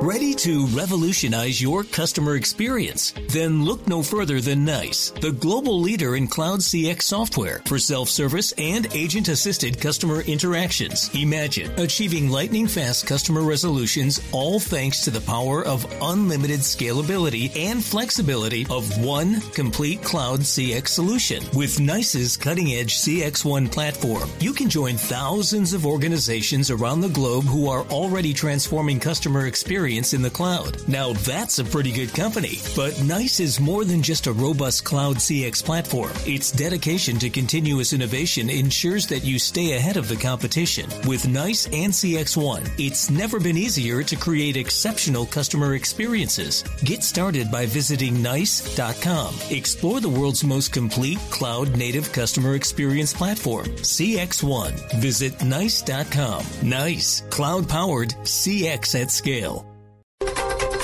Ready to revolutionize your customer experience? Then look no further than NICE, the global leader in cloud CX software for self-service and agent-assisted customer interactions. Imagine achieving lightning fast customer resolutions all thanks to the power of unlimited scalability and flexibility of one complete cloud CX solution. With NICE's cutting-edge CX1 platform, you can join thousands of organizations around the globe who are already transforming customer experience in the cloud. Now that's a pretty good company. But NICE is more than just a robust cloud CX platform. Its dedication to continuous innovation ensures that you stay ahead of the competition. With NICE and CX1, it's never been easier to create exceptional customer experiences. Get started by visiting NICE.com. Explore the world's most complete cloud native customer experience platform, CX1. Visit NICE.com. NICE, cloud powered CX at scale.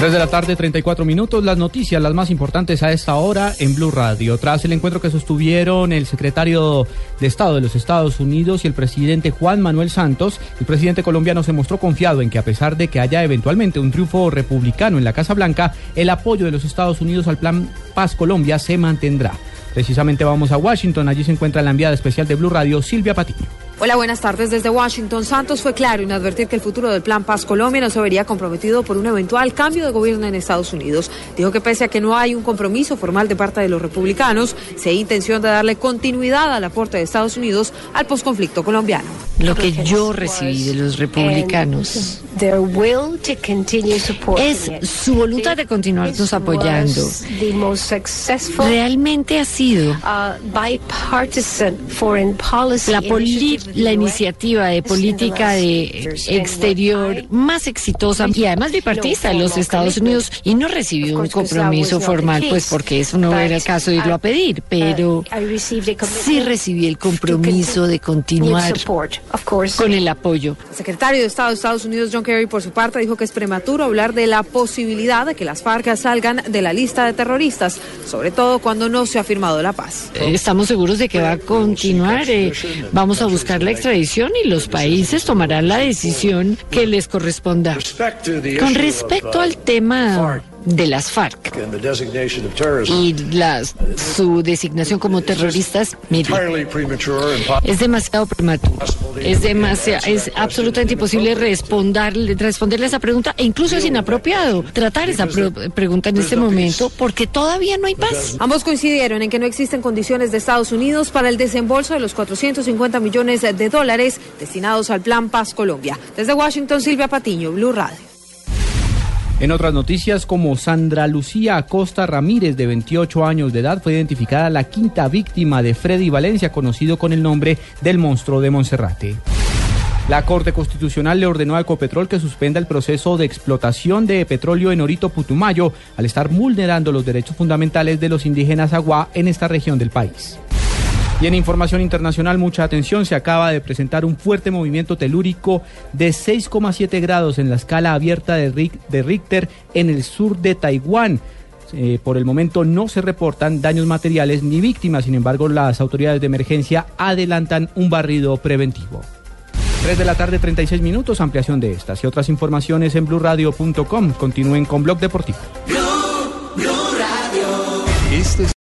3 de la tarde, 34 minutos. Las noticias, las más importantes a esta hora en Blue Radio. Tras el encuentro que sostuvieron el secretario de Estado de los Estados Unidos y el presidente Juan Manuel Santos, el presidente colombiano se mostró confiado en que a pesar de que haya eventualmente un triunfo republicano en la Casa Blanca, el apoyo de los Estados Unidos al Plan Paz Colombia se mantendrá. Precisamente vamos a Washington. Allí se encuentra la enviada especial de Blue Radio, Silvia Patiño. Hola, buenas tardes desde Washington. Santos fue claro en advertir que el futuro del Plan Paz Colombia no se vería comprometido por un eventual cambio de gobierno en Estados Unidos. Dijo que pese a que no hay un compromiso formal de parte de los republicanos, se hay intención de darle continuidad al aporte de Estados Unidos al posconflicto colombiano. Lo que yo recibí de los republicanos es su voluntad de continuarnos apoyando. Realmente ha sido la política la iniciativa de política de exterior más exitosa y además bipartista en los Estados Unidos y no recibió un compromiso formal, pues porque eso no era el caso de irlo a pedir, pero sí recibí el compromiso de continuar con el apoyo. El secretario de Estado de Estados Unidos, John Kerry, por su parte, dijo que es prematuro hablar de la posibilidad de que las FARC salgan de la lista de terroristas, sobre todo cuando no se ha firmado la paz. Estamos seguros de que va a continuar. Eh, vamos a buscar la extradición y los países tomarán la decisión que les corresponda. Con respecto al tema de las FARC y las, su designación como terroristas, mire, es demasiado prematuro, es demasiado, es absolutamente imposible responder, responderle a esa pregunta e incluso es inapropiado tratar esa pregunta en este momento porque todavía no hay paz. Ambos coincidieron en que no existen condiciones de Estados Unidos para el desembolso de los 450 millones de dólares destinados al Plan Paz Colombia. Desde Washington, Silvia Patiño, Blue Radio. En otras noticias, como Sandra Lucía Acosta Ramírez, de 28 años de edad, fue identificada la quinta víctima de Freddy Valencia, conocido con el nombre del monstruo de Monserrate. La Corte Constitucional le ordenó a Ecopetrol que suspenda el proceso de explotación de petróleo en Orito Putumayo, al estar vulnerando los derechos fundamentales de los indígenas agua en esta región del país. Y en información internacional, mucha atención, se acaba de presentar un fuerte movimiento telúrico de 6,7 grados en la escala abierta de, Richter en el sur de Taiwán. Eh, por el momento no se reportan daños materiales ni víctimas, sin embargo las autoridades de emergencia adelantan un barrido preventivo. 3 de la tarde, 36 minutos, ampliación de estas y otras informaciones en blurradio.com. Continúen con Blog Deportivo.